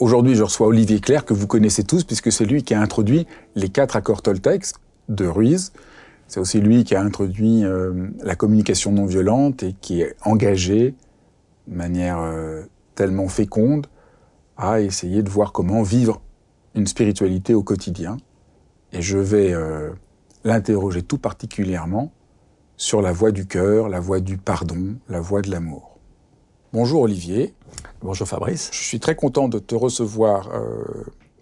Aujourd'hui, je reçois Olivier Claire, que vous connaissez tous, puisque c'est lui qui a introduit les quatre accords Toltec de Ruiz. C'est aussi lui qui a introduit euh, la communication non violente et qui est engagé de manière euh, tellement féconde à essayer de voir comment vivre une spiritualité au quotidien. Et je vais euh, l'interroger tout particulièrement sur la voie du cœur, la voie du pardon, la voie de l'amour. Bonjour Olivier. Bonjour Fabrice. Je suis très content de te recevoir euh,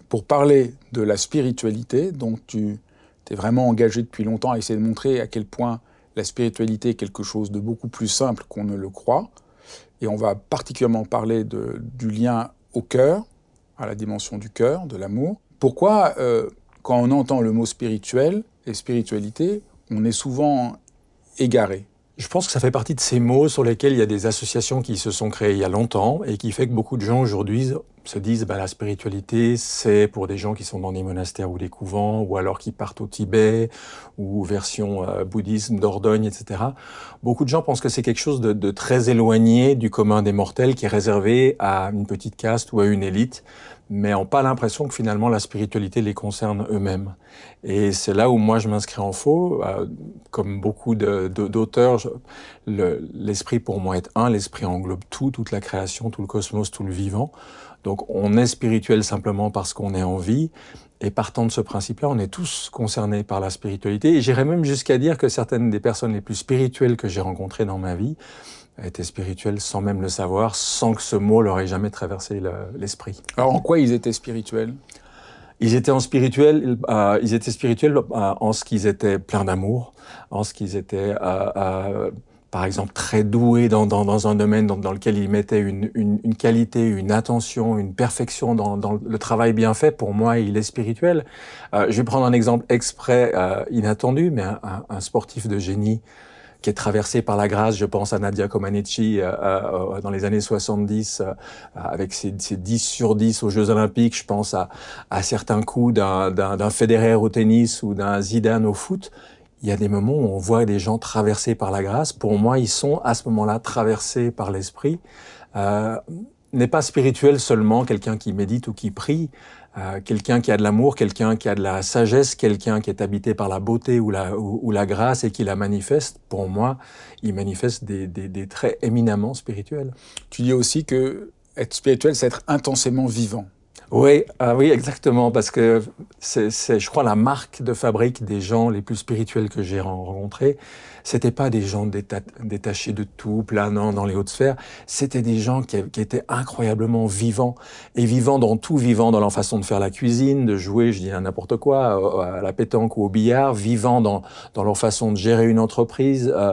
pour parler de la spiritualité dont tu t'es vraiment engagé depuis longtemps à essayer de montrer à quel point la spiritualité est quelque chose de beaucoup plus simple qu'on ne le croit. Et on va particulièrement parler de, du lien au cœur, à la dimension du cœur, de l'amour. Pourquoi, euh, quand on entend le mot spirituel et spiritualité, on est souvent égaré je pense que ça fait partie de ces mots sur lesquels il y a des associations qui se sont créées il y a longtemps et qui fait que beaucoup de gens aujourd'hui se disent bah, la spiritualité, c'est pour des gens qui sont dans des monastères ou des couvents, ou alors qui partent au Tibet, ou version euh, bouddhisme d'Ordogne, etc. Beaucoup de gens pensent que c'est quelque chose de, de, très éloigné du commun des mortels, qui est réservé à une petite caste ou à une élite mais n'ont pas l'impression que finalement la spiritualité les concerne eux-mêmes. Et c'est là où moi je m'inscris en faux. Euh, comme beaucoup d'auteurs, l'esprit pour moi est un, l'esprit englobe tout, toute la création, tout le cosmos, tout le vivant. Donc on est spirituel simplement parce qu'on est en vie. Et partant de ce principe-là, on est tous concernés par la spiritualité. Et j'irais même jusqu'à dire que certaines des personnes les plus spirituelles que j'ai rencontrées dans ma vie étaient spirituels sans même le savoir, sans que ce mot leur ait jamais traversé l'esprit. Alors en quoi ils étaient spirituels? Ils étaient en spirituel, euh, ils étaient spirituels euh, en ce qu'ils étaient pleins d'amour, en ce qu'ils étaient, euh, par exemple, très doués dans, dans, dans un domaine dans, dans, lequel ils mettaient une, une, une, qualité, une attention, une perfection dans, le travail bien fait. Pour moi, il est spirituel. je vais prendre un exemple exprès inattendu, mais un, un sportif de génie qui est traversé par la grâce. Je pense à Nadia Comaneci euh, euh, dans les années 70 euh, avec ses, ses, 10 sur 10 aux Jeux Olympiques. Je pense à, à certains coups d'un Federer au tennis ou d'un Zidane au foot. Il y a des moments où on voit des gens traversés par la grâce. Pour moi, ils sont à ce moment-là traversés par l'esprit. Euh, n'est pas spirituel seulement quelqu'un qui médite ou qui prie, euh, quelqu'un qui a de l'amour, quelqu'un qui a de la sagesse, quelqu'un qui est habité par la beauté ou la, ou, la grâce et qui la manifeste, pour moi, il manifeste des, des, des traits éminemment spirituels. Tu dis aussi que être spirituel, c'est être intensément vivant. Oui, ah oui, exactement, parce que c'est, je crois, la marque de fabrique des gens les plus spirituels que j'ai rencontrés. C'était pas des gens détachés de tout, planant dans les hautes sphères. C'était des gens qui, étaient incroyablement vivants et vivants dans tout, vivants dans leur façon de faire la cuisine, de jouer, je dis n'importe quoi, à la pétanque ou au billard, vivants dans, dans leur façon de gérer une entreprise. Euh,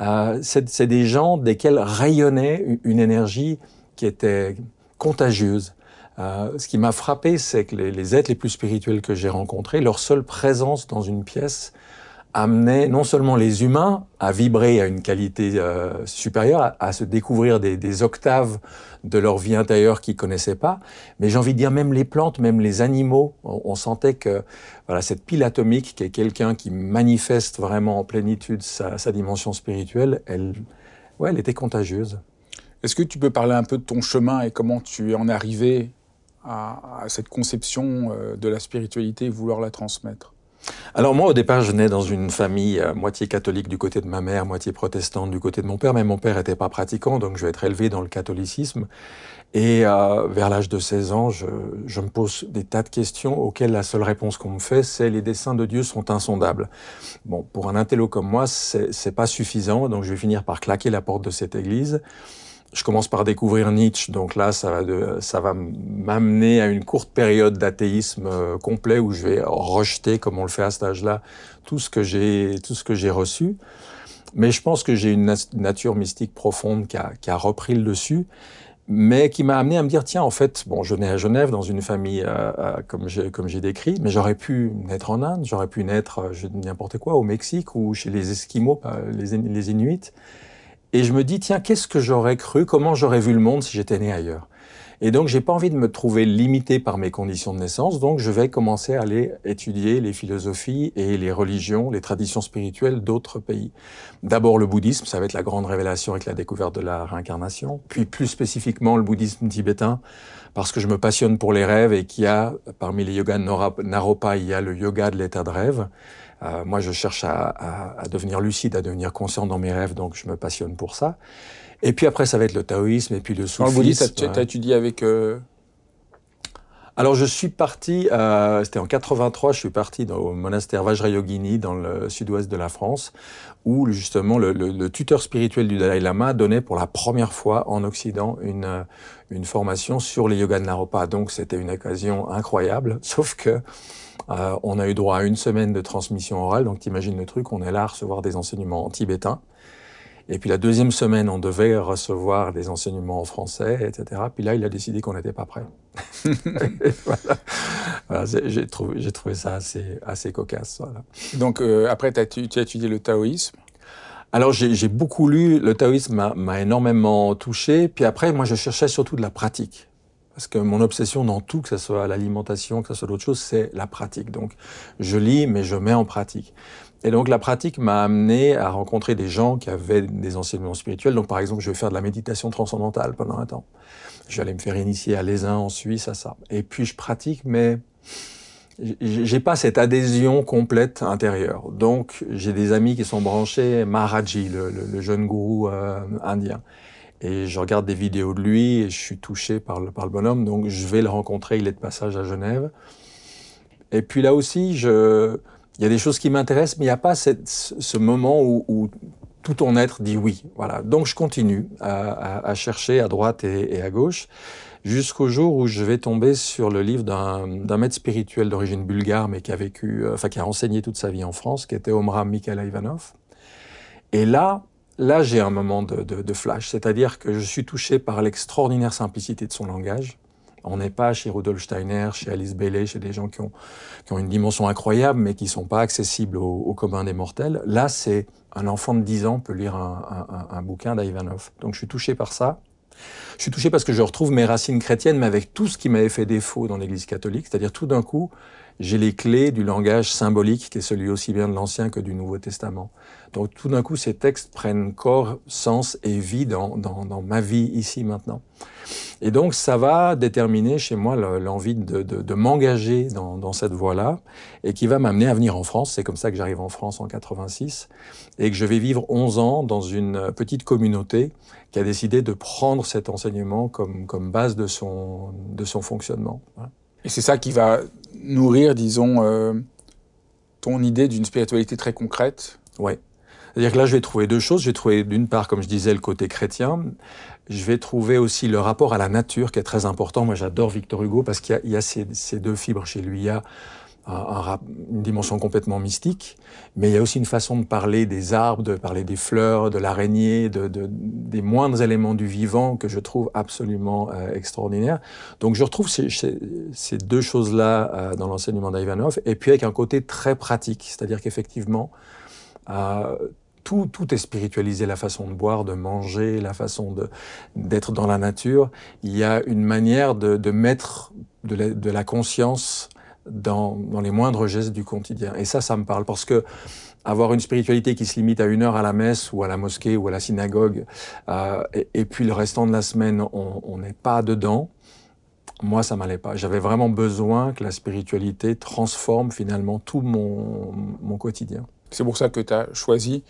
euh, c'est des gens desquels rayonnait une énergie qui était contagieuse. Euh, ce qui m'a frappé, c'est que les, êtres les plus spirituels que j'ai rencontrés, leur seule présence dans une pièce amenait non seulement les humains à vibrer à une qualité euh, supérieure, à, se découvrir des, octaves de leur vie intérieure qu'ils connaissaient pas, mais j'ai envie de dire même les plantes, même les animaux, on, sentait que voilà cette pile atomique qui est quelqu'un qui manifeste vraiment en plénitude sa, dimension spirituelle, elle, ouais, elle était contagieuse. Est-ce que tu peux parler un peu de ton chemin et comment tu en es arrivé à, cette conception euh, de la spiritualité et vouloir la transmettre alors moi, au départ, je nais dans une famille euh, moitié catholique du côté de ma mère, moitié protestante du côté de mon père, mais mon père n'était pas pratiquant, donc je vais être élevé dans le catholicisme. Et euh, vers l'âge de 16 ans, je, je, me pose des tas de questions auxquelles la seule réponse qu'on me fait, c'est les desseins de Dieu sont insondables. Bon, pour un intello comme moi, c'est pas suffisant, donc je vais finir par claquer la porte de cette église je commence par découvrir Nietzsche, donc là, ça va, de, ça va m'amener à une courte période d'athéisme euh, complet où je vais rejeter, comme on le fait à cet âge-là, tout ce que j'ai, tout ce que j'ai reçu. Mais je pense que j'ai une nature mystique profonde qui a, qui a, repris le dessus, mais qui m'a amené à me dire tiens, en fait, bon, je nais à Genève dans une famille euh, euh comme j'ai comme j'ai décrit, mais j'aurais pu naître en Inde, j'aurais pu naître euh, n'importe quoi au Mexique ou chez les Esquimaux, les Inuits. Et je me dis, tiens, qu'est-ce que j'aurais cru, comment j'aurais vu le monde si j'étais né ailleurs? Et donc, j'ai pas envie de me trouver limité par mes conditions de naissance, donc je vais commencer à aller étudier les philosophies et les religions, les traditions spirituelles d'autres pays. D'abord le bouddhisme, ça va être la grande révélation avec la découverte de la réincarnation, puis plus spécifiquement le bouddhisme tibétain, parce que je me passionne pour les rêves et qu'il y a, parmi les yogas de Naropa, il y a le yoga de l'état de rêve. Euh, moi, je cherche à, devenir lucide, à devenir conscient dans mes rêves, donc je me passionne pour ça. Et puis après, ça va être le taoïsme et puis le soufisme. Le bouddhisme, tu as étudié avec... Euh, Alors, je suis parti, euh, c'était en 83, je suis parti dans, au monastère Vajrayogini, dans le sud-ouest de la France, où justement le, le, tuteur spirituel du Dalai Lama donnait pour la première fois en Occident une, une formation sur les yogas de Naropa. Donc, c'était une occasion incroyable, sauf que euh, on a eu droit à une semaine de transmission orale, donc t'imagines le truc, on est là à recevoir des enseignements en tibétain. Et puis la deuxième semaine, on devait recevoir des enseignements en français, etc. Puis là, il a décidé qu'on n'était pas prêt. voilà. j'ai trouvé, trouvé, ça assez, assez cocasse. Voilà. Donc euh, après, tu as étudié le taoïsme? Alors j'ai beaucoup lu, le taoïsme m'a énormément touché, puis après moi je cherchais surtout de la pratique. Parce que mon obsession dans tout, que ce soit l'alimentation, que ce soit d'autres choses, c'est la pratique. Donc, je lis, mais je mets en pratique. Et donc, la pratique m'a amené à rencontrer des gens qui avaient des enseignements spirituels. Donc, par exemple, je vais faire de la méditation transcendantale pendant un temps. Je vais aller me faire initier à l'ESIN en Suisse, à ça. Et puis, je pratique, mais j'ai pas cette adhésion complète intérieure. Donc, j'ai des amis qui sont branchés Maharaji, le, le, jeune gourou euh, indien. Et je regarde des vidéos de lui et je suis touché par le, par le bonhomme. Donc je vais le rencontrer, il est de passage à Genève. Et puis là aussi, je, il y a des choses qui m'intéressent, mais il n'y a pas cette, ce moment où, où, tout ton être dit oui. Voilà. Donc je continue à, à, à chercher à droite et, à gauche jusqu'au jour où je vais tomber sur le livre d'un maître spirituel d'origine bulgare, mais qui a vécu, enfin qui a enseigné toute sa vie en France, qui était Omram Mikhail Ivanov. Et là, là, j'ai un moment de, flash, c'est-à-dire que je suis touché par l'extraordinaire simplicité de son langage. On n'est pas chez Rudolf Steiner, chez Alice Bailey, chez des gens qui ont, qui ont une dimension incroyable, mais qui sont pas accessibles au, au commun des mortels. Là, c'est un enfant de 10 ans peut lire un, un, un bouquin d'Ivanov. Donc, je suis touché par ça. Je suis touché parce que je retrouve mes racines chrétiennes, mais avec tout ce qui m'avait fait défaut dans l'Église catholique, c'est-à-dire tout d'un coup, j'ai les clés du langage symbolique qui est celui aussi bien de l'Ancien que du Nouveau Testament. Donc tout d'un coup, ces textes prennent corps, sens et vie dans, ma vie ici maintenant. Et donc ça va déterminer chez moi l'envie de, m'engager dans, cette voie-là et qui va m'amener à venir en France. C'est comme ça que j'arrive en France en 86 et que je vais vivre 11 ans dans une petite communauté qui a décidé de prendre cet enseignement comme, base de son fonctionnement. Et c'est ça qui va nourrir, disons, euh, ton idée d'une spiritualité très concrète Oui. C'est-à-dire que là, je vais trouver deux choses. Je vais trouver, d'une part, comme je disais, le côté chrétien. Je vais trouver aussi le rapport à la nature qui est très important. Moi, j'adore Victor Hugo parce qu'il y y a ces, ces, deux fibres chez lui. Il y a un, une dimension complètement mystique, mais il y a aussi une façon de parler des arbres, de parler des fleurs, de l'araignée, de, de, des moindres éléments du vivant que je trouve absolument euh, extraordinaire. Donc je retrouve ces, ces deux choses-là euh, dans l'enseignement d'Ivanov, et puis avec un côté très pratique, c'est-à-dire qu'effectivement, euh, tout, tout, est spiritualisé, la façon de boire, de manger, la façon d'être dans la nature. Il y a une manière de, de mettre de la, de la conscience dans, les moindres gestes du quotidien. Et ça, ça me parle parce que avoir une spiritualité qui se limite à une heure à la messe ou à la mosquée ou à la synagogue, euh, et, puis le restant de la semaine, on n'est pas dedans, moi, ça m'allait pas. J'avais vraiment besoin que la spiritualité transforme finalement tout mon, mon quotidien. C'est pour ça que tu as choisi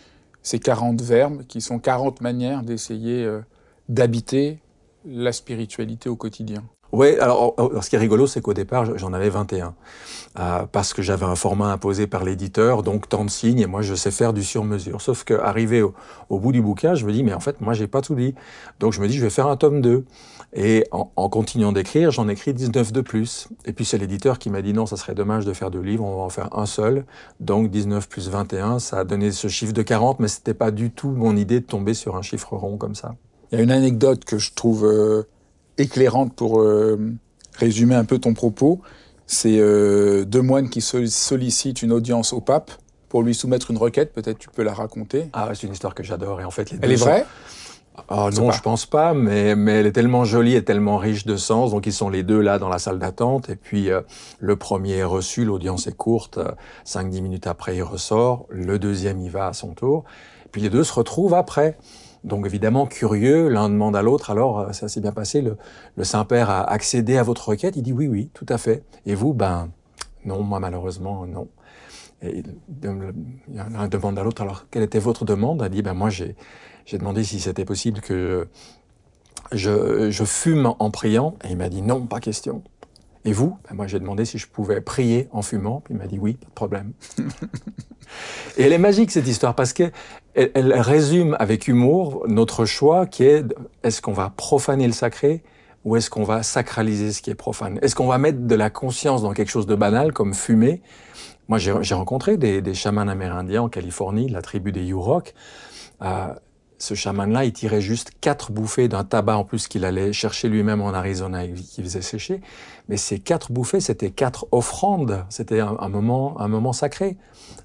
ces 40 verbes qui sont 40 manières d'essayer euh, d'habiter la spiritualité au quotidien. Oui, alors, ce qui est rigolo, c'est qu'au départ, j'en avais 21. Euh, parce que j'avais un format imposé par l'éditeur, donc tant de signes, et moi, je sais faire du sur-mesure. Sauf qu'arrivé au, au bout du bouquin, je me dis, mais en fait, moi, j'ai pas tout dit. Donc, je me dis, je vais faire un tome 2. Et en, continuant d'écrire, j'en écris 19 de plus. Et puis, c'est l'éditeur qui m'a dit, non, ça serait dommage de faire deux livres, on va en faire un seul. Donc, 19 plus 21, ça a donné ce chiffre de 40, mais c'était pas du tout mon idée de tomber sur un chiffre rond comme ça. Il y a une anecdote que je trouve... Euh éclairante pour euh, résumer un peu ton propos. C'est euh, deux moines qui sollicitent une audience au pape pour lui soumettre une requête. Peut-être tu peux la raconter. Ah, c'est une histoire que j'adore. Et en fait, les elle est vraie? Ah, non, je pense pas, mais, mais elle est tellement jolie et tellement riche de sens. Donc ils sont les deux là dans la salle d'attente. Et puis euh, le premier est reçu, l'audience est courte. 5-10 minutes après, il ressort. Le deuxième, il va à son tour. puis les deux se retrouvent après. Donc évidemment, curieux, l'un demande à l'autre, alors euh, ça s'est bien passé, le, Saint-Père a accédé à votre requête Il dit oui, oui, tout à fait. Et vous, ben non, moi malheureusement, non. Et l'un demande à l'autre, alors quelle était votre demande? Il dit, ben moi j'ai demandé si c'était possible que je fume en priant, et il m'a dit non, pas question. Et vous? Ben Moi, j'ai demandé si je pouvais prier en fumant, puis il m'a dit oui, pas de problème. et elle est magique, cette histoire, parce qu'elle elle résume avec humour notre choix qui est est-ce qu'on va profaner le sacré ou est-ce qu'on va sacraliser ce qui est profane? Est-ce qu'on va mettre de la conscience dans quelque chose de banal, comme fumer? Moi, j'ai rencontré des, des chamans amérindiens en Californie, la tribu des Yurok. Euh, ce chaman-là, il tirait juste quatre bouffées d'un tabac en plus qu'il allait chercher lui-même en Arizona et qu'il faisait sécher. Mais ces quatre bouffées, c'était quatre offrandes. C'était un, moment, un moment sacré.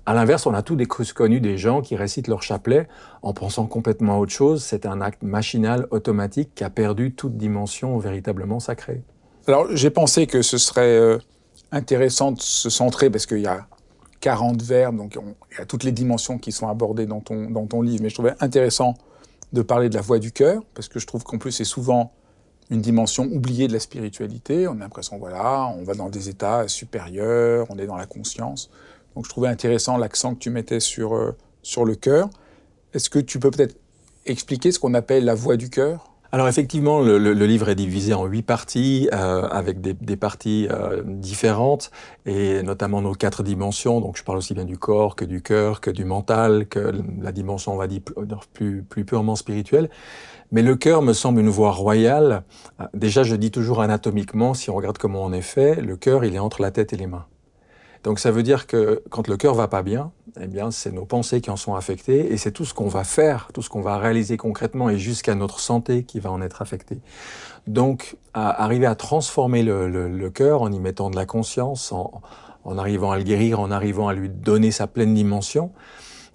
À l'inverse, on a tous des connus des gens qui récitent leur chapelet en pensant complètement à autre chose. C'est un acte machinal, automatique, qui a perdu toute dimension véritablement sacrée. Alors, j'ai pensé que ce serait euh, intéressant de se centrer parce qu'il y a 40 verbes, donc il y a toutes les dimensions qui sont abordées dans ton, dans ton livre, mais je trouvais intéressant de parler de la voix du cœur, parce que je trouve qu'en plus c'est souvent une dimension oubliée de la spiritualité. On a l'impression, voilà, on va dans des états supérieurs, on est dans la conscience. Donc je trouvais intéressant l'accent que tu mettais sur, euh, sur le cœur. Est-ce que tu peux peut-être expliquer ce qu'on appelle la voix du cœur? Alors effectivement, le, le, livre est divisé en huit parties, euh, avec des, des parties euh, différentes, et notamment nos quatre dimensions. Donc je parle aussi bien du corps que du cœur, que du mental, que la dimension, on va dire, plus, plus purement spirituelle. Mais le cœur me semble une voie royale. Euh, déjà, je dis toujours anatomiquement, si on regarde comment on est fait, le cœur, il est entre la tête et les mains. Donc ça veut dire que quand le cœur va pas bien, eh bien c'est nos pensées qui en sont affectées et c'est tout ce qu'on va faire, tout ce qu'on va réaliser concrètement et jusqu'à notre santé qui va en être affectée. Donc arriver à transformer le, cœur en y mettant de la conscience, en, en, arrivant à le guérir, en arrivant à lui donner sa pleine dimension,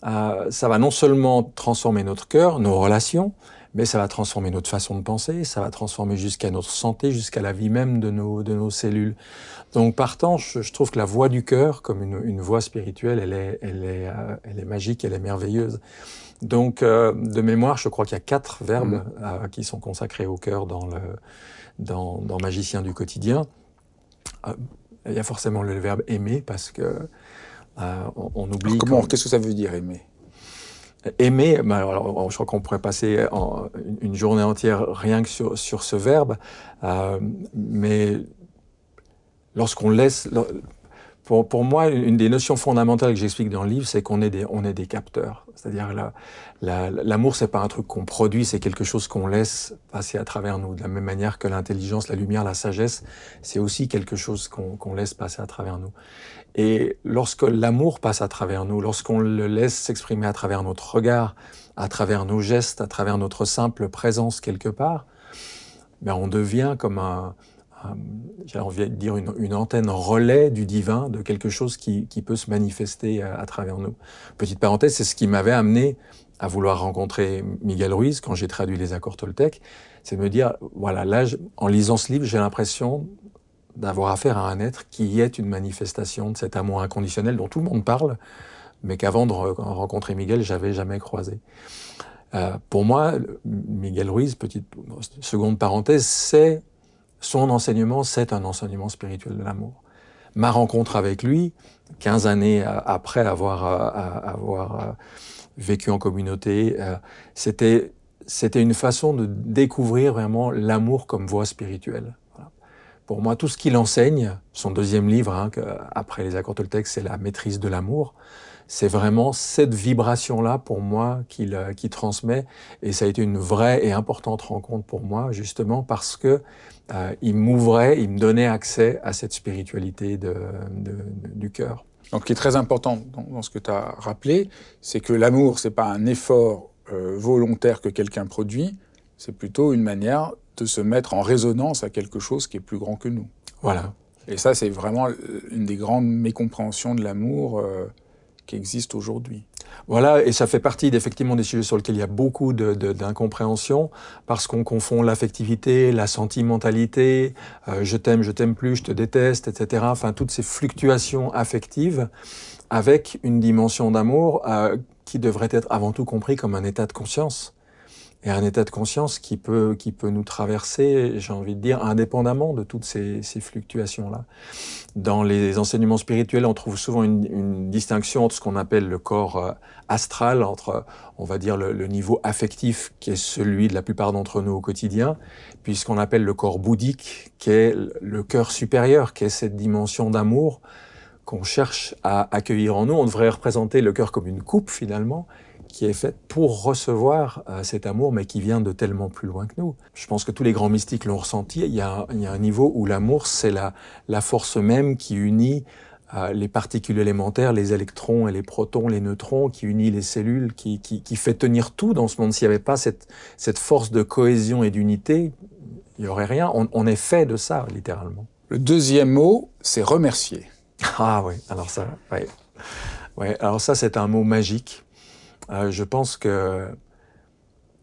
euh, ça va non seulement transformer notre cœur, nos relations, mais ça va transformer notre façon de penser, ça va transformer jusqu'à notre santé, jusqu'à la vie même de nos, de nos cellules. Donc partant, je, je trouve que la voix du cœur, comme une, une voix spirituelle, elle est, elle, est, euh, elle est magique, elle est merveilleuse. Donc euh, de mémoire, je crois qu'il y a quatre verbes mmh. euh, qui sont consacrés au cœur dans, le, dans, dans Magicien du quotidien. il y a forcément le verbe aimer parce que on, on, oublie. comment Qu'est-ce que ça veut dire aimer? Aimer, ben alors, je crois qu'on pourrait passer une journée entière rien que sur, sur ce verbe, euh, mais lorsqu'on laisse, pour, pour, moi, une des notions fondamentales que j'explique dans le livre, c'est qu'on est des, est des capteurs. C'est-à-dire l'amour, la, c'est pas un truc qu'on produit, c'est quelque chose qu'on laisse passer à travers nous. De la même manière que l'intelligence, la lumière, la sagesse, c'est aussi quelque chose qu'on laisse passer à travers nous. Et lorsque l'amour passe à travers nous, lorsqu'on le laisse s'exprimer à travers notre regard, à travers nos gestes, à travers notre simple présence quelque part, ben on devient comme un, j'ai envie de dire une, antenne relais du divin, de quelque chose qui, qui peut se manifester à, à, travers nous. Petite parenthèse, c'est ce qui m'avait amené à vouloir rencontrer Miguel Ruiz quand j'ai traduit les accords Toltec, c'est me dire, voilà, là, en lisant ce livre, j'ai l'impression d'avoir affaire à un être qui est une manifestation de cet amour inconditionnel dont tout le monde parle, mais qu'avant de rencontrer Miguel, j'avais jamais croisé. Euh, pour moi, Miguel Ruiz, petite seconde parenthèse, c'est son enseignement, c'est un enseignement spirituel de l'amour. Ma rencontre avec lui, 15 années après avoir, avoir vécu en communauté, c'était une façon de découvrir vraiment l'amour comme voie spirituelle. Pour moi, tout ce qu'il enseigne, son deuxième livre, hein, après les accords Toltec, c'est la maîtrise de l'amour. C'est vraiment cette vibration-là pour moi qu'il euh, transmet, et ça a été une vraie et importante rencontre pour moi, justement parce que euh, il m'ouvrait, il me donnait accès à cette spiritualité du cœur. Donc, ce qui est très important dans, ce que tu as rappelé, c'est que l'amour, c'est pas un effort euh, volontaire que quelqu'un produit, c'est plutôt une manière de se mettre en résonance à quelque chose qui est plus grand que nous. Voilà. Et ça, c'est vraiment une des grandes mécompréhensions de l'amour euh, qui existe aujourd'hui. Voilà, et ça fait partie effectivement des sujets sur lesquels il y a beaucoup d'incompréhension, parce qu'on confond l'affectivité, la sentimentalité, euh, je t'aime, je t'aime plus, je te déteste, etc. Enfin, toutes ces fluctuations affectives avec une dimension d'amour qui devrait être avant tout compris comme un état de conscience. Et un état de conscience qui peut, qui peut nous traverser, j'ai envie de dire, indépendamment de toutes ces, ces fluctuations-là. Dans les enseignements spirituels, on trouve souvent une, une distinction entre ce qu'on appelle le corps euh, astral, entre, on va dire, le, le, niveau affectif, qui est celui de la plupart d'entre nous au quotidien, puis ce qu'on appelle le corps bouddhique, qui est le cœur supérieur, qui est cette dimension d'amour qu'on cherche à accueillir en nous. On devrait représenter le cœur comme une coupe finalement qui est faite pour recevoir euh, cet amour, mais qui vient de tellement plus loin que nous. Je pense que tous les grands mystiques l'ont ressenti. Il y, a, il y, a, un niveau où l'amour, c'est la, la, force même qui unit euh, les particules élémentaires, les électrons et les protons, les neutrons, qui unit les cellules, qui, qui, qui fait tenir tout dans ce monde. S'il n'y avait pas cette, cette force de cohésion et d'unité, il n'y aurait rien. On, on est fait de ça, littéralement. Le deuxième mot, c'est remercier. Ah oui, alors ça, ouais. Ouais, alors ça, c'est un mot magique. Euh, je pense que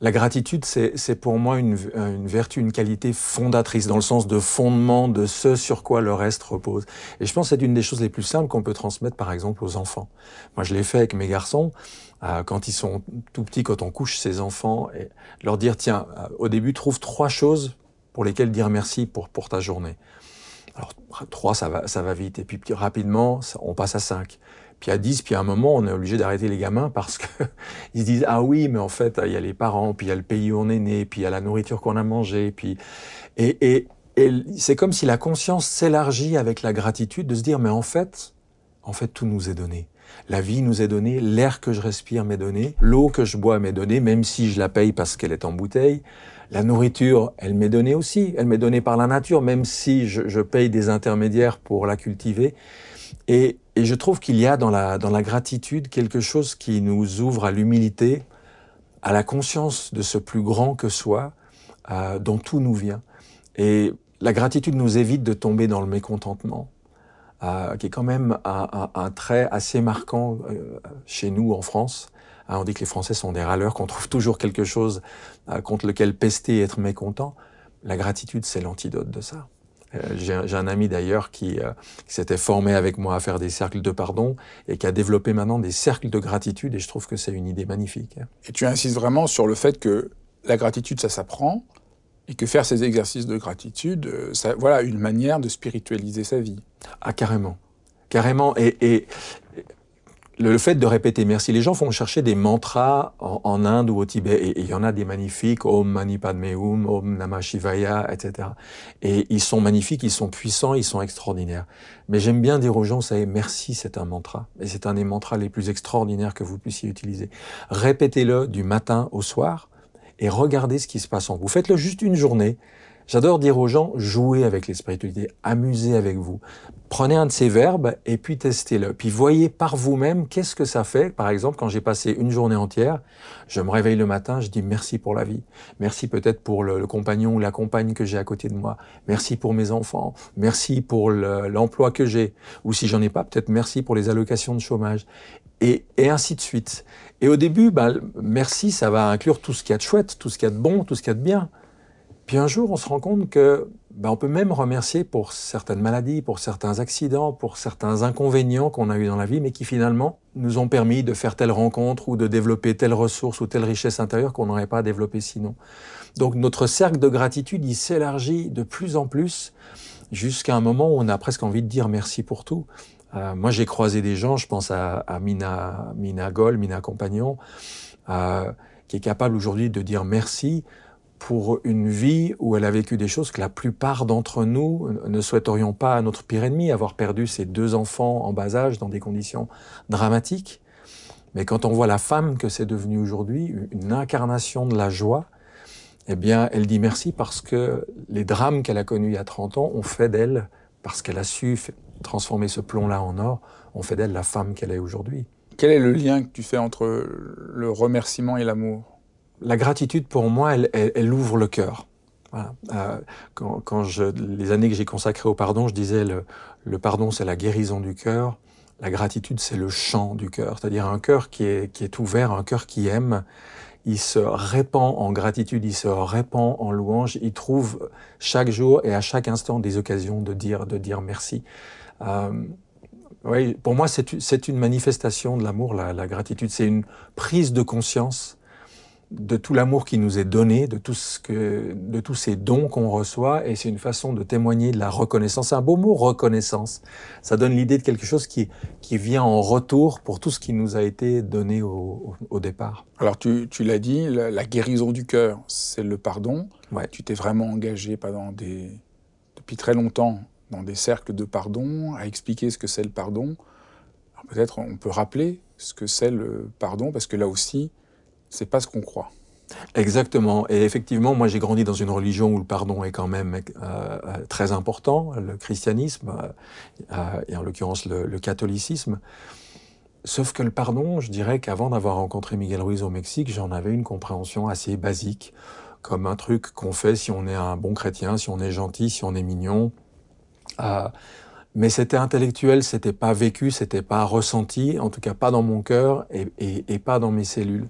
la gratitude, c'est pour moi une, vertu, une qualité fondatrice, dans le sens de fondement de ce sur quoi le reste repose. Et je pense que c'est une des choses les plus simples qu'on peut transmettre, par exemple, aux enfants. Moi, je l'ai fait avec mes garçons, euh, quand ils sont tout petits, quand on couche ses enfants, et leur dire, tiens, euh, au début, trouve trois choses pour lesquelles dire merci pour, pour ta journée. Alors, 3, ça va, ça va vite. Et puis, rapidement, on passe à 5. Puis à 10, puis à un moment, on est obligé d'arrêter les gamins parce qu'ils se disent Ah oui, mais en fait, il y a les parents, puis il y a le pays où on est né, puis il y a la nourriture qu'on a mangée. Puis... Et, et, et c'est comme si la conscience s'élargit avec la gratitude de se dire Mais en fait, en fait, tout nous est donné. La vie nous est donnée, l'air que je respire m'est donné, l'eau que je bois m'est donnée, même si je la paye parce qu'elle est en bouteille. La nourriture, elle m'est donnée aussi, elle m'est donnée par la nature, même si je, paye des intermédiaires pour la cultiver. Et, je trouve qu'il y a dans la, gratitude quelque chose qui nous ouvre à l'humilité, à la conscience de ce plus grand que soi, dont tout nous vient. Et la gratitude nous évite de tomber dans le mécontentement, qui est quand même un trait assez marquant euh, chez nous en France. Hein, on dit que les Français sont des râleurs, qu'on trouve toujours quelque chose euh, contre lequel pester et être mécontent. La gratitude, c'est l'antidote de ça. Euh, j'ai un ami d'ailleurs qui, euh, qui s'était formé avec moi à faire des cercles de pardon et qui a développé maintenant des cercles de gratitude et je trouve que c'est une idée magnifique. Et tu insistes vraiment sur le fait que la gratitude, ça s'apprend et que faire ces exercices de gratitude, ça, voilà une manière de spiritualiser sa vie. Ah carrément, carrément. Et, et, le, fait de répéter merci, les gens vont chercher des mantras en, Inde ou au Tibet, et il y en a des magnifiques, Om Mani Padme Hum, Om Namah Shivaya, etc. Et ils sont magnifiques, ils sont puissants, ils sont extraordinaires. Mais j'aime bien dire aux gens, vous savez, merci, c'est un mantra. Et c'est un des mantras les plus extraordinaires que vous puissiez utiliser. Répétez-le du matin au soir, et regardez ce qui se passe en vous. Faites-le juste une journée. J'adore dire aux gens, jouez avec les spiritualités, amusez avec vous. Prenez un de ces verbes et puis testez-le. Puis voyez par vous-même qu'est-ce que ça fait. Par exemple, quand j'ai passé une journée entière, je me réveille le matin, je dis merci pour la vie. Merci peut-être pour le, compagnon ou la compagne que j'ai à côté de moi. Merci pour mes enfants. Merci pour l'emploi que j'ai. Ou si j'en ai pas, peut-être merci pour les allocations de chômage. Et, et ainsi de suite. Et au début, ben, merci, ça va inclure tout ce qu'il y a de chouette, tout ce qu'il y a de bon, tout ce qu'il y a de bien. Puis un jour, on se rend compte que ben, on peut même remercier pour certaines maladies, pour certains accidents, pour certains inconvénients qu'on a eu dans la vie, mais qui finalement nous ont permis de faire telle rencontre ou de développer telle ressource ou telle richesse intérieure qu'on n'aurait pas développé sinon. Donc notre cercle de gratitude, il s'élargit de plus en plus jusqu'à un moment où on a presque envie de dire merci pour tout. Euh, moi, j'ai croisé des gens, je pense à, Mina, Mina Goll, Mina Compagnon, euh, qui est capable aujourd'hui de dire merci pour une vie où elle a vécu des choses que la plupart d'entre nous ne souhaiterions pas à notre pire ennemi, avoir perdu ses deux enfants en bas âge dans des conditions dramatiques. Mais quand on voit la femme que c'est devenu aujourd'hui, une incarnation de la joie, eh bien, elle dit merci parce que les drames qu'elle a connus il y a 30 ans ont fait d'elle, parce qu'elle a su transformer ce plomb-là en or, ont fait d'elle la femme qu'elle est aujourd'hui. Quel est le lien que tu fais entre le remerciement et l'amour? La gratitude, pour moi, elle, ouvre le cœur. Euh, quand, je, les années que j'ai consacrées au pardon, je disais le, le pardon, c'est la guérison du cœur. La gratitude, c'est le chant du cœur. C'est-à-dire un cœur qui est, qui est ouvert, un cœur qui aime. Il se répand en gratitude, il se répand en louange. Il trouve chaque jour et à chaque instant des occasions de dire, de dire merci. Euh, oui, pour moi, c'est une manifestation de l'amour, la, la gratitude. C'est une prise de conscience de tout l'amour qui nous est donné, de, tout ce que, de tous ces dons qu'on reçoit, et c'est une façon de témoigner de la reconnaissance. C'est un beau mot, reconnaissance. Ça donne l'idée de quelque chose qui, qui vient en retour pour tout ce qui nous a été donné au, au, départ. Alors tu, tu l'as dit, la, guérison du cœur, c'est le pardon. Ouais. Tu t'es vraiment engagé pendant des, depuis très longtemps dans des cercles de pardon, à expliquer ce que c'est le pardon. Peut-être on peut rappeler ce que c'est le pardon, parce que là aussi, c'est pas ce qu'on croit. Exactement. Et effectivement, moi j'ai grandi dans une religion où le pardon est quand même euh, euh, très important, le christianisme, euh, et en l'occurrence le, catholicisme. Sauf que le pardon, je dirais qu'avant d'avoir rencontré Miguel Ruiz au Mexique, j'en avais une compréhension assez basique, comme un truc qu'on fait si on est un bon chrétien, si on est gentil, si on est mignon. mais c'était intellectuel, c'était pas vécu, c'était pas ressenti, en tout cas pas dans mon cœur et, et pas dans mes cellules.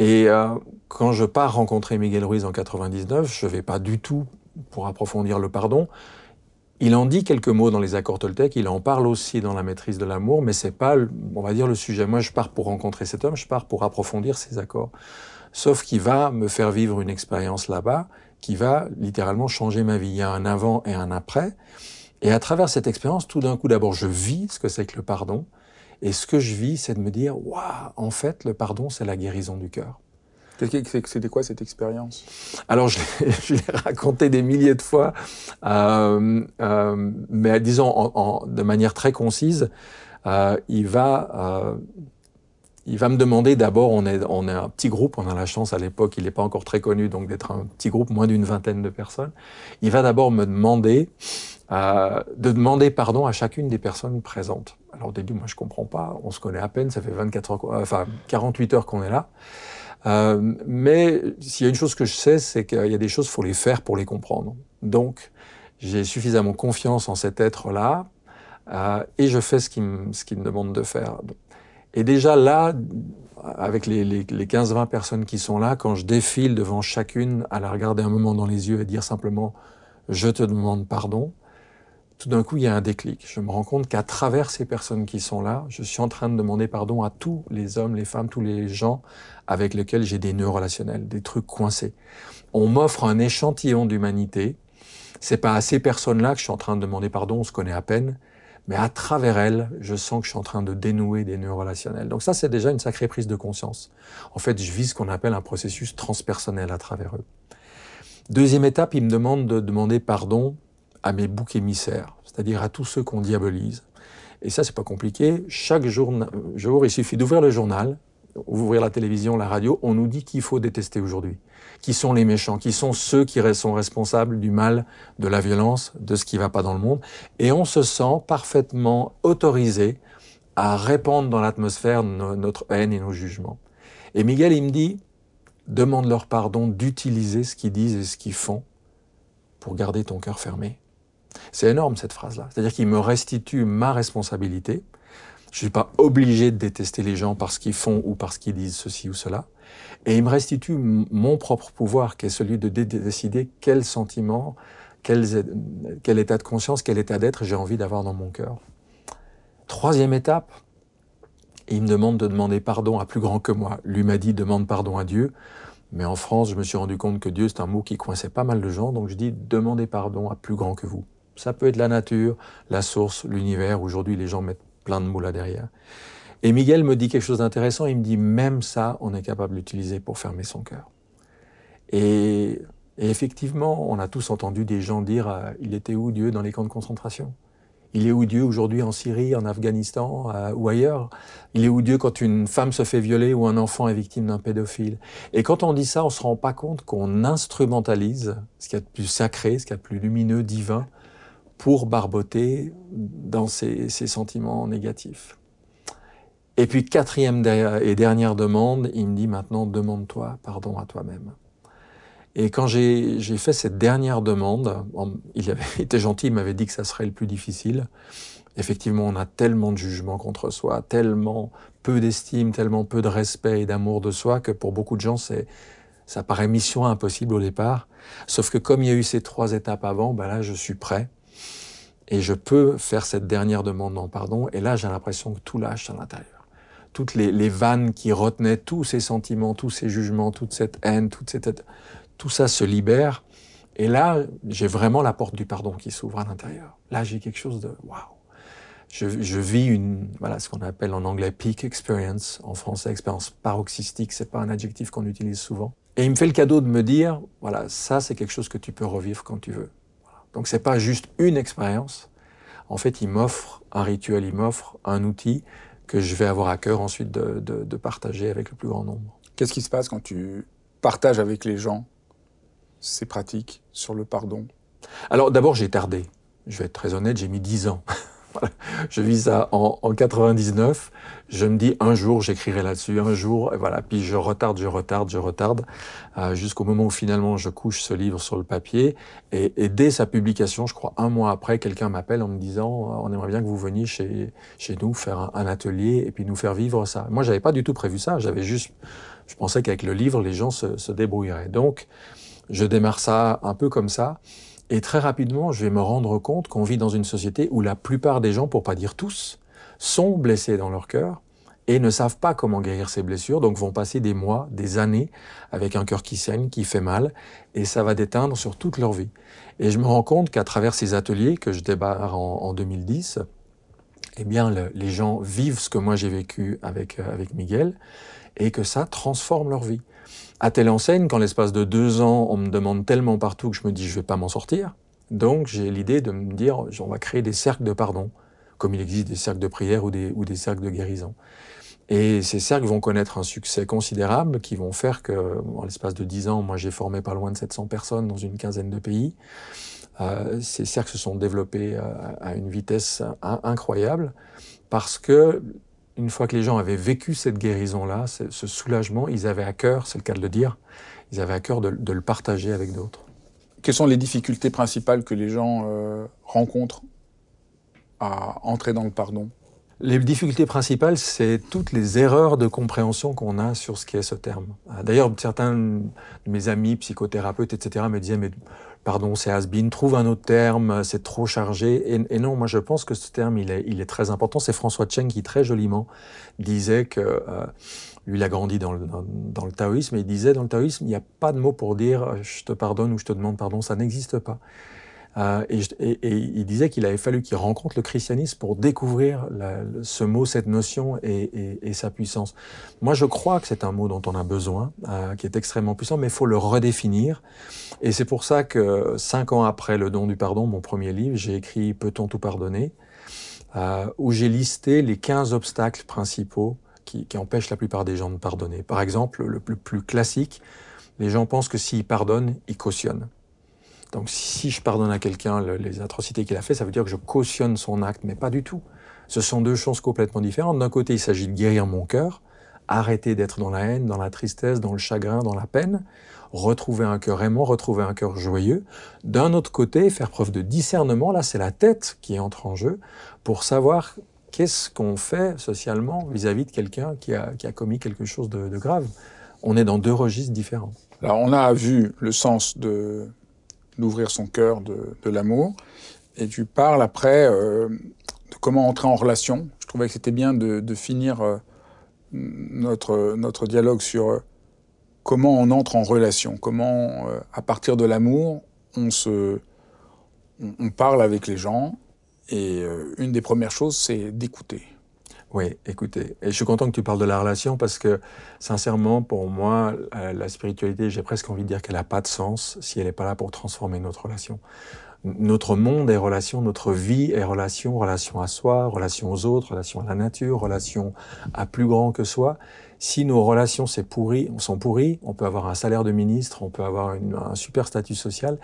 Et euh, quand je pars rencontrer Miguel Ruiz en 99, je vais pas du tout pour approfondir le pardon. Il en dit quelques mots dans les accords Toltec, il en parle aussi dans la maîtrise de l'amour, mais c'est pas, on va dire, le sujet. Moi, je pars pour rencontrer cet homme, je pars pour approfondir ces accords. Sauf qu'il va me faire vivre une expérience là-bas qui va littéralement changer ma vie. Il y a un avant et un après. Et à travers cette expérience, tout d'un coup, d'abord, je vis ce que c'est que le pardon. Et ce que je vis, c'est de me dire, waouh, en fait, le pardon, c'est la guérison du cœur. C'était quoi cette expérience? Alors, je l'ai raconté des milliers de fois, euh, euh, mais disons en, en, de manière très concise. Euh, il va, il va me demander d'abord, on est, on est un petit groupe, on a la chance à l'époque, il n'est pas encore très connu, donc d'être un petit groupe, moins d'une vingtaine de personnes. Il va d'abord me demander euh, de demander pardon à chacune des personnes présentes. Alors au début, moi je comprends pas, on se connaît à peine, ça fait 24 heures, enfin 48 heures qu'on est là. Euh, mais s'il y a une chose que je sais, c'est qu'il y a des choses, faut les faire pour les comprendre. Donc j'ai suffisamment confiance en cet être-là euh, et je fais ce qu'il me, ce me demande de faire. Et déjà là, avec les, les, les 15-20 personnes qui sont là, quand je défile devant chacune, à la regarder un moment dans les yeux et dire simplement je te demande pardon, tout d'un coup, il y a un déclic. Je me rends compte qu'à travers ces personnes qui sont là, je suis en train de demander pardon à tous les hommes, les femmes, tous les gens avec lesquels j'ai des nœuds relationnels, des trucs coincés. On m'offre un échantillon d'humanité. C'est pas à ces personnes-là que je suis en train de demander pardon, on se connaît à peine, mais à travers elles, je sens que je suis en train de dénouer des nœuds relationnels. Donc ça, c'est déjà une sacrée prise de conscience. En fait, je vis ce qu'on appelle un processus transpersonnel à travers eux. Deuxième étape, il me demande de demander pardon à mes boucs émissaires, c'est-à-dire à tous ceux qu'on diabolise. Et ça, c'est pas compliqué. Chaque jour, il suffit d'ouvrir le journal, ouvrir la télévision, la radio, on nous dit qu'il faut détester aujourd'hui. Qui sont les méchants? Qui sont ceux qui sont responsables du mal, de la violence, de ce qui va pas dans le monde? Et on se sent parfaitement autorisé à répandre dans l'atmosphère notre haine et nos jugements. Et Miguel, il me dit, demande leur pardon d'utiliser ce qu'ils disent et ce qu'ils font pour garder ton cœur fermé. C'est énorme cette phrase-là. C'est-à-dire qu'il me restitue ma responsabilité. Je ne suis pas obligé de détester les gens parce qu'ils font ou parce qu'ils disent ceci ou cela. Et il me restitue mon propre pouvoir, qui est celui de décider quels sentiments, quel, quel état de conscience, quel état d'être j'ai envie d'avoir dans mon cœur. Troisième étape, il me demande de demander pardon à plus grand que moi. Lui m'a dit demande pardon à Dieu. Mais en France, je me suis rendu compte que Dieu, c'est un mot qui coinçait pas mal de gens. Donc je dis demandez pardon à plus grand que vous. Ça peut être la nature, la source, l'univers. Aujourd'hui, les gens mettent plein de mots derrière. Et Miguel me dit quelque chose d'intéressant. Il me dit même ça, on est capable d'utiliser pour fermer son cœur. Et, effectivement, on a tous entendu des gens dire euh, il était où Dieu dans les camps de concentration? Il est où Dieu aujourd'hui en Syrie, en Afghanistan euh, ou ailleurs? Il est où Dieu quand une femme se fait violer ou un enfant est victime d'un pédophile? Et quand on dit ça, on se rend pas compte qu'on instrumentalise ce qu'il y a de plus sacré, ce qu'il y a de plus lumineux, divin, pour barboter dans ces sentiments négatifs. Et puis quatrième et dernière demande, il me dit maintenant demande-toi pardon à toi-même. Et quand j'ai fait cette dernière demande, il avait été gentil, il m'avait dit que ça serait le plus difficile. Effectivement, on a tellement de jugements contre soi, tellement peu d'estime, tellement peu de respect et d'amour de soi que pour beaucoup de gens, ça paraît mission impossible au départ. Sauf que comme il y a eu ces trois étapes avant, ben là, je suis prêt et je peux faire cette dernière demande en pardon. Et là, j'ai l'impression que tout lâche à l'intérieur. Toutes les, vannes qui retenaient tous ces sentiments, tous ces jugements, toute cette haine, toute cette tout ça se libère. Et là, j'ai vraiment la porte du pardon qui s'ouvre à l'intérieur. Là, j'ai quelque chose de waouh. Je, vis une, voilà, ce qu'on appelle en anglais peak experience, en français expérience paroxystique. C'est pas un adjectif qu'on utilise souvent. Et il me fait le cadeau de me dire, voilà, ça c'est quelque chose que tu peux revivre quand tu veux. Donc c'est pas juste une expérience. En fait, il m'offre un rituel, il m'offre un outil que je vais avoir à cœur ensuite de, de partager avec le plus grand nombre. Qu'est-ce qui se passe quand tu partages avec les gens ces pratiques sur le pardon? Alors d'abord, j'ai tardé. Je vais être très honnête, j'ai mis dix ans. Je vis ça en, en, 99. Je me dis un jour j'écrirai là-dessus, un jour, et voilà. Puis je retarde, je retarde, je retarde, euh, jusqu'au moment où finalement je couche ce livre sur le papier. Et, et dès sa publication, je crois un mois après, quelqu'un m'appelle en me disant euh, on aimerait bien que vous veniez chez chez nous faire un, un atelier et puis nous faire vivre ça. Moi, j'avais pas du tout prévu ça. J'avais juste, je pensais qu'avec le livre, les gens se, se débrouilleraient. Donc je démarre ça un peu comme ça. Et très rapidement, je vais me rendre compte qu'on vit dans une société où la plupart des gens, pour pas dire tous, sont blessés dans leur cœur et ne savent pas comment guérir ces blessures, donc vont passer des mois, des années avec un cœur qui saigne, qui fait mal, et ça va déteindre sur toute leur vie. Et je me rends compte qu'à travers ces ateliers que je débarre en, 2010, eh bien, les gens vivent ce que moi j'ai vécu avec, euh, avec Miguel, et que ça transforme leur vie à telle enseigne qu'en l'espace de deux ans, on me demande tellement partout que je me dis je vais pas m'en sortir. Donc j'ai l'idée de me dire on va créer des cercles de pardon, comme il existe des cercles de prière ou des, ou des cercles de guérison. Et ces cercles vont connaître un succès considérable qui vont faire que, en l'espace de dix ans, moi j'ai formé pas loin de 700 personnes dans une quinzaine de pays. Euh, ces cercles se sont développés euh, à une vitesse incroyable parce que une fois que les gens avaient vécu cette guérison-là, ce soulagement, ils avaient à cœur, c'est le cas de le dire, ils avaient à cœur de, le partager avec d'autres. Quelles sont les difficultés principales que les gens euh, rencontrent à entrer dans le pardon? Les difficultés principales, c'est toutes les erreurs de compréhension qu'on a sur ce qu'est ce terme. D'ailleurs, certains de mes amis psychothérapeutes, etc., me disaient, mais pardon, c'est has been, trouve un autre terme, c'est trop chargé. Et, non, moi je pense que ce terme, il est, il est très important. C'est François Cheng qui très joliment disait que euh, lui, il a grandi dans le, dans, le taoïsme et il disait dans le taoïsme, il n'y a pas de mot pour dire euh, je te pardonne ou je te demande pardon, ça n'existe pas. Euh, et, il disait qu'il avait fallu qu'il rencontre le christianisme pour découvrir ce mot, cette notion et, sa puissance. Moi, je crois que c'est un mot dont on a besoin, euh, qui est extrêmement puissant, mais il faut le redéfinir. Et c'est pour ça que cinq ans après le don du pardon, mon premier livre, j'ai écrit Peut-on tout pardonner? Euh, où j'ai listé les 15 obstacles principaux qui, qui, empêchent la plupart des gens de pardonner. Par exemple, le plus, plus classique, les gens pensent que s'ils pardonnent, ils cautionnent. Donc si je pardonne à quelqu'un les atrocités qu'il a fait, ça veut dire que je cautionne son acte, mais pas du tout. Ce sont deux choses complètement différentes. D'un côté, il s'agit de guérir mon cœur, arrêter d'être dans la haine, dans la tristesse, dans le chagrin, dans la peine, retrouver un cœur aimant, retrouver un cœur joyeux. D'un autre côté, faire preuve de discernement, là c'est la tête qui entre en jeu, pour savoir qu'est-ce qu'on fait socialement vis-à-vis de quelqu'un qui a, commis quelque chose de, grave. On est dans deux registres différents. Alors on a vu le sens de, d'ouvrir son cœur de, l'amour. Et tu parles après euh, de comment entrer en relation. Je trouvais que c'était bien de, finir euh, notre, notre dialogue sur euh, comment on entre en relation, comment, à partir de l'amour, on, se, on, parle avec les gens. Et une des premières choses, c'est d'écouter. Oui, écoutez, et je suis content que tu parles de la relation parce que, sincèrement, pour moi, euh, la spiritualité, j'ai presque envie de dire qu'elle n'a pas de sens si elle n'est pas là pour transformer notre relation. Notre monde est relation, notre vie est relation, relation à soi, relation aux autres, relation à la nature, relation à plus grand que soi. Si nos relations sont pourries, on peut avoir un salaire de ministre, on peut avoir un super statut social,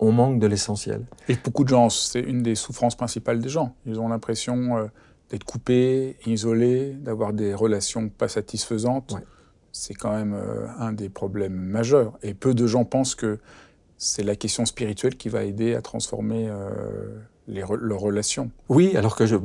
on manque de l'essentiel. Et beaucoup de gens, c'est une des souffrances principales des gens. Ils ont l'impression euh, d'être coupés, isolés, d'avoir des relations pas satisfaisantes. Ouais. C'est quand même euh, un des problèmes majeurs. Et peu de gens pensent que c'est la question spirituelle qui va aider à transformer euh, les re leurs relations. Oui, alors que je,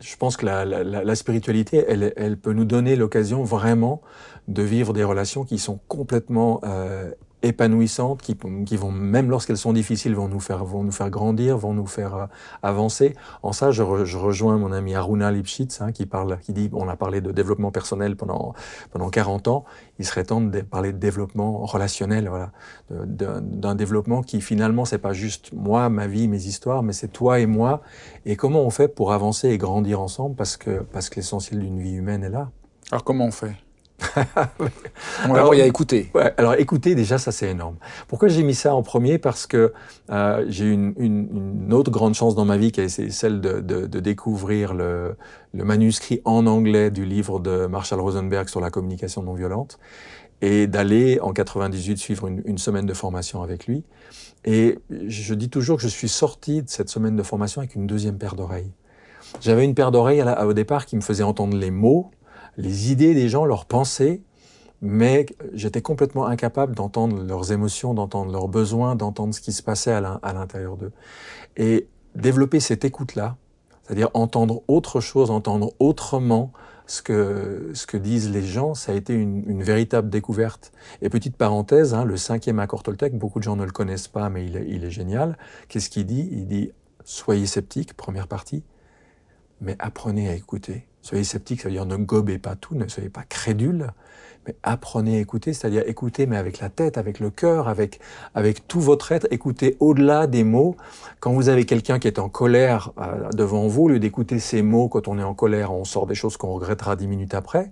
je pense que la, la, la spiritualité, elle, elle, peut nous donner l'occasion vraiment de vivre des relations qui sont complètement euh, épanouissantes, qui, qui vont, même lorsqu'elles sont difficiles, vont nous faire, vont nous faire grandir, vont nous faire euh, avancer. En ça, je, je, rejoins mon ami Aruna Lipschitz, hein, qui parle, qui dit, on a parlé de développement personnel pendant, pendant 40 ans. Il serait temps de parler de développement relationnel, voilà. D'un développement qui, finalement, c'est pas juste moi, ma vie, mes histoires, mais c'est toi et moi. Et comment on fait pour avancer et grandir ensemble? Parce que, parce que l'essentiel d'une vie humaine est là. Alors, comment on fait? on va y a écouter. Ouais, alors écouter, déjà, ça c'est énorme. Pourquoi j'ai mis ça en premier? Parce que euh, j'ai eu une, une, une, autre grande chance dans ma vie, qui est celle de, de, de découvrir le, le, manuscrit en anglais du livre de Marshall Rosenberg sur la communication non violente, et d'aller en 98 suivre une, une, semaine de formation avec lui. Et je dis toujours que je suis sorti de cette semaine de formation avec une deuxième paire d'oreilles. J'avais une paire d'oreilles au départ qui me faisait entendre les mots, les idées des gens, leurs pensées, mais j'étais complètement incapable d'entendre leurs émotions, d'entendre leurs besoins, d'entendre ce qui se passait à l'intérieur d'eux. Et développer cette écoute-là, c'est-à-dire entendre autre chose, entendre autrement ce que, ce que disent les gens, ça a été une, véritable découverte. Et petite parenthèse, hein, le cinquième accord Toltec, beaucoup de gens ne le connaissent pas, mais il est, il est génial. Qu'est-ce qu'il dit? Il dit, soyez sceptiques, première partie, mais apprenez à écouter. Soyez sceptique, ça veut dire ne gobez pas tout, ne soyez pas crédule, mais apprenez à écouter, c'est-à-dire écouter, mais avec la tête, avec le cœur, avec, avec tout votre être, écoutez au-delà des mots. Quand vous avez quelqu'un qui est en colère euh, devant vous, au lieu d'écouter ces mots, quand on est en colère, on sort des choses qu'on regrettera dix minutes après,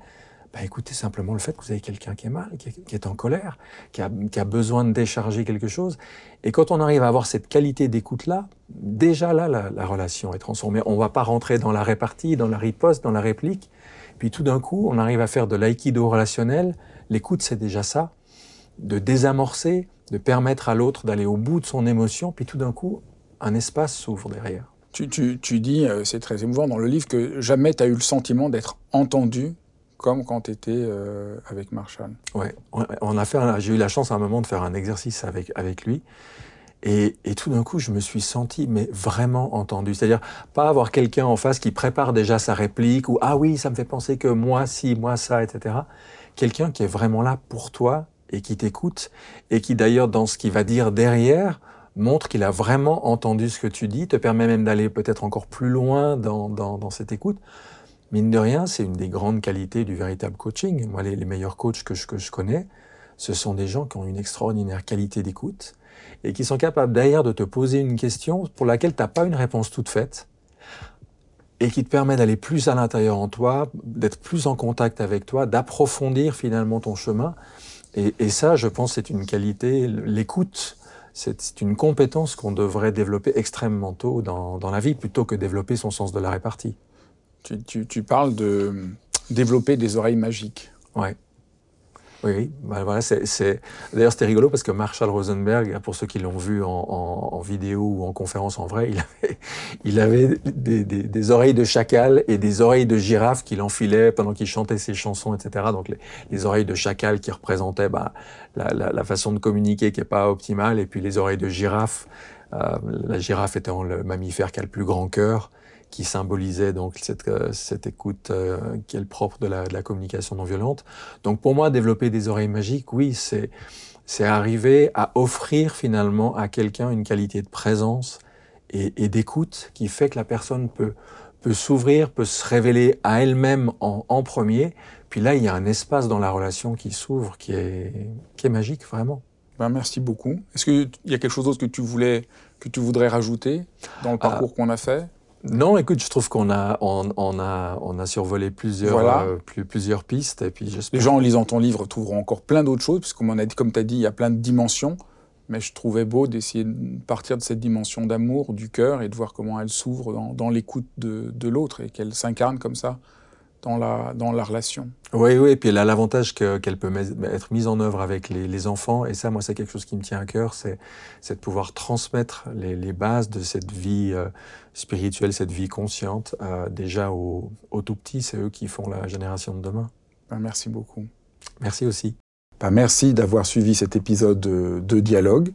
ben écoutez simplement le fait que vous avez quelqu'un qui est mal, qui est, en colère, qui a, besoin de décharger quelque chose. Et quand on arrive à avoir cette qualité d'écoute-là, déjà là, la, la, relation est transformée. On ne va pas rentrer dans la répartie, dans la riposte, dans la réplique. Puis tout d'un coup, on arrive à faire de l'aïkido relationnel. L'écoute, c'est déjà ça. De désamorcer, de permettre à l'autre d'aller au bout de son émotion. Puis tout d'un coup, un espace s'ouvre derrière. Tu, tu, tu dis, euh, c'est très émouvant dans le livre, que jamais tu as eu le sentiment d'être entendu comme quand tu étais euh, avec Marshall. Ouais, on a fait. J'ai eu la chance à un moment de faire un exercice avec avec lui, et, et tout d'un coup, je me suis senti mais vraiment entendu. C'est-à-dire pas avoir quelqu'un en face qui prépare déjà sa réplique ou ah oui, ça me fait penser que moi si, moi ça, etc. Quelqu'un qui est vraiment là pour toi et qui t'écoute et qui d'ailleurs dans ce qu'il va dire derrière montre qu'il a vraiment entendu ce que tu dis, te permet même d'aller peut-être encore plus loin dans, dans, dans cette écoute mine de rien, c'est une des grandes qualités du véritable coaching. Moi, les, meilleurs coachs que je, connais, ce sont des gens qui ont une extraordinaire qualité d'écoute et qui sont capables d'ailleurs de te poser une question pour laquelle tu n'as pas une réponse toute faite et qui te permet d'aller plus à l'intérieur en toi, d'être plus en contact avec toi, d'approfondir finalement ton chemin. Et, et ça, je pense, c'est une qualité, l'écoute, c'est une compétence qu'on devrait développer extrêmement tôt dans, dans la vie plutôt que développer son sens de la répartie. Tu, parles de développer des oreilles magiques. Ouais. Oui, bah voilà, c'est, d'ailleurs c'était rigolo parce que Marshall Rosenberg, pour ceux qui l'ont vu en, vidéo ou en conférence en vrai, il avait, des, oreilles de chacal et des oreilles de girafe qu'il enfilait pendant qu'il chantait ses chansons, etc. Donc les, les oreilles de chacal qui représentaient bah, la, façon de communiquer qui est pas optimale, et puis les oreilles de girafe, euh, la girafe étant le mammifère qui a le plus grand cœur, qui symbolisait donc cette, euh, cette écoute euh, qui est le propre de la, de la, communication non violente. Donc pour moi, développer des oreilles magiques, oui, c'est c'est arriver à offrir finalement à quelqu'un une qualité de présence et, et d'écoute qui fait que la personne peut peut s'ouvrir, peut se révéler à elle-même en, en, premier. Puis là, il y a un espace dans la relation qui s'ouvre, qui est, qui est magique, vraiment. Ben, merci beaucoup. Est-ce qu'il y a quelque chose d'autre que tu voulais, que tu voudrais rajouter dans le parcours ah. qu'on a fait? Non, écoute, je trouve qu'on a, on, on, a, on a survolé plusieurs, voilà. euh, plus, plusieurs pistes. Et puis Les gens, en lisant ton livre, trouveront encore plein d'autres choses, puisque comme, on a dit, comme tu as dit, il y a plein de dimensions. Mais je trouvais beau d'essayer de partir de cette dimension d'amour, du cœur, et de voir comment elle s'ouvre dans, dans l'écoute de, de l'autre, et qu'elle s'incarne comme ça dans la, dans la relation. Oui, oui, et puis elle a l'avantage qu'elle qu peut être mise en œuvre avec les, les enfants, et ça, moi, c'est quelque chose qui me tient à cœur, c'est de pouvoir transmettre les, les, bases de cette vie euh, spirituelle, cette vie consciente, euh, déjà aux, aux tout petits, c'est eux qui font la génération de demain. Ben, merci beaucoup. Merci aussi. Ben, merci d'avoir suivi cet épisode de, de Dialogue,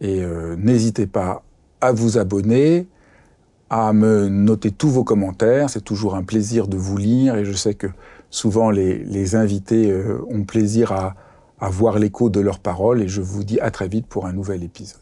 et euh, n'hésitez pas à vous abonner, à me noter tous vos commentaires. C'est toujours un plaisir de vous lire et je sais que souvent les, invités euh, ont plaisir à voir l'écho de leurs paroles et je vous dis à très vite pour un nouvel épisode.